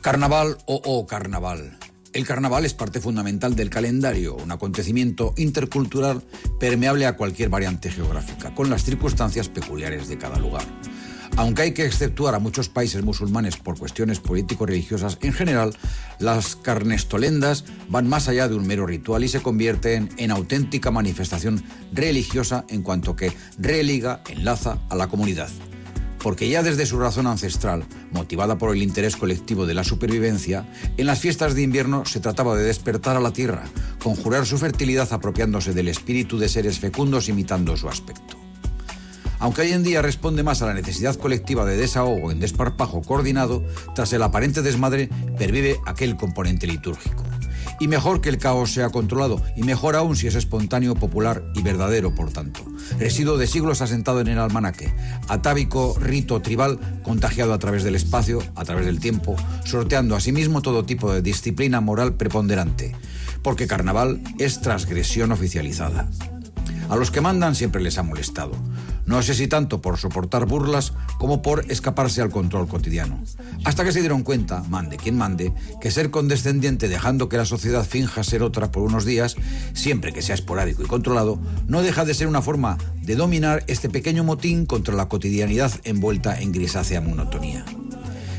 Carnaval o oh, carnaval. El carnaval es parte fundamental del calendario, un acontecimiento intercultural permeable a cualquier variante geográfica, con las circunstancias peculiares de cada lugar. Aunque hay que exceptuar a muchos países musulmanes por cuestiones político-religiosas, en general, las carnestolendas van más allá de un mero ritual y se convierten en auténtica manifestación religiosa en cuanto que religa, enlaza a la comunidad porque ya desde su razón ancestral, motivada por el interés colectivo de la supervivencia, en las fiestas de invierno se trataba de despertar a la tierra, conjurar su fertilidad apropiándose del espíritu de seres fecundos imitando su aspecto. Aunque hoy en día responde más a la necesidad colectiva de desahogo en desparpajo coordinado, tras el aparente desmadre pervive aquel componente litúrgico. Y mejor que el caos sea controlado, y mejor aún si es espontáneo, popular y verdadero, por tanto. Residuo de siglos asentado en el almanaque, atávico rito tribal contagiado a través del espacio, a través del tiempo, sorteando asimismo todo tipo de disciplina moral preponderante, porque carnaval es transgresión oficializada. A los que mandan siempre les ha molestado. No sé si tanto por soportar burlas como por escaparse al control cotidiano. Hasta que se dieron cuenta, mande quien mande, que ser condescendiente dejando que la sociedad finja ser otra por unos días, siempre que sea esporádico y controlado, no deja de ser una forma de dominar este pequeño motín contra la cotidianidad envuelta en grisácea monotonía.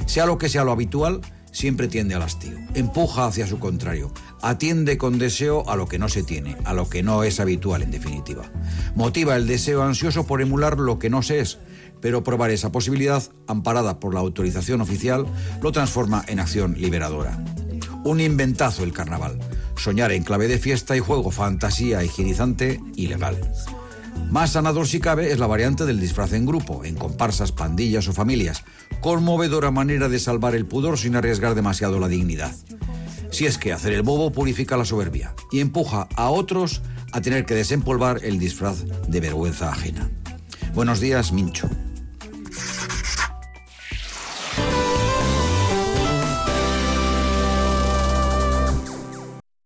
Sea lo que sea lo habitual, siempre tiende al hastío, empuja hacia su contrario, atiende con deseo a lo que no se tiene, a lo que no es habitual en definitiva. Motiva el deseo ansioso por emular lo que no se es, pero probar esa posibilidad, amparada por la autorización oficial, lo transforma en acción liberadora. Un inventazo el carnaval. Soñar en clave de fiesta y juego, fantasía higienizante y legal. Más sanador si cabe es la variante del disfraz en grupo, en comparsas, pandillas o familias. Conmovedora manera de salvar el pudor sin arriesgar demasiado la dignidad. Si es que hacer el bobo purifica la soberbia y empuja a otros a tener que desempolvar el disfraz de vergüenza ajena. Buenos días, Mincho.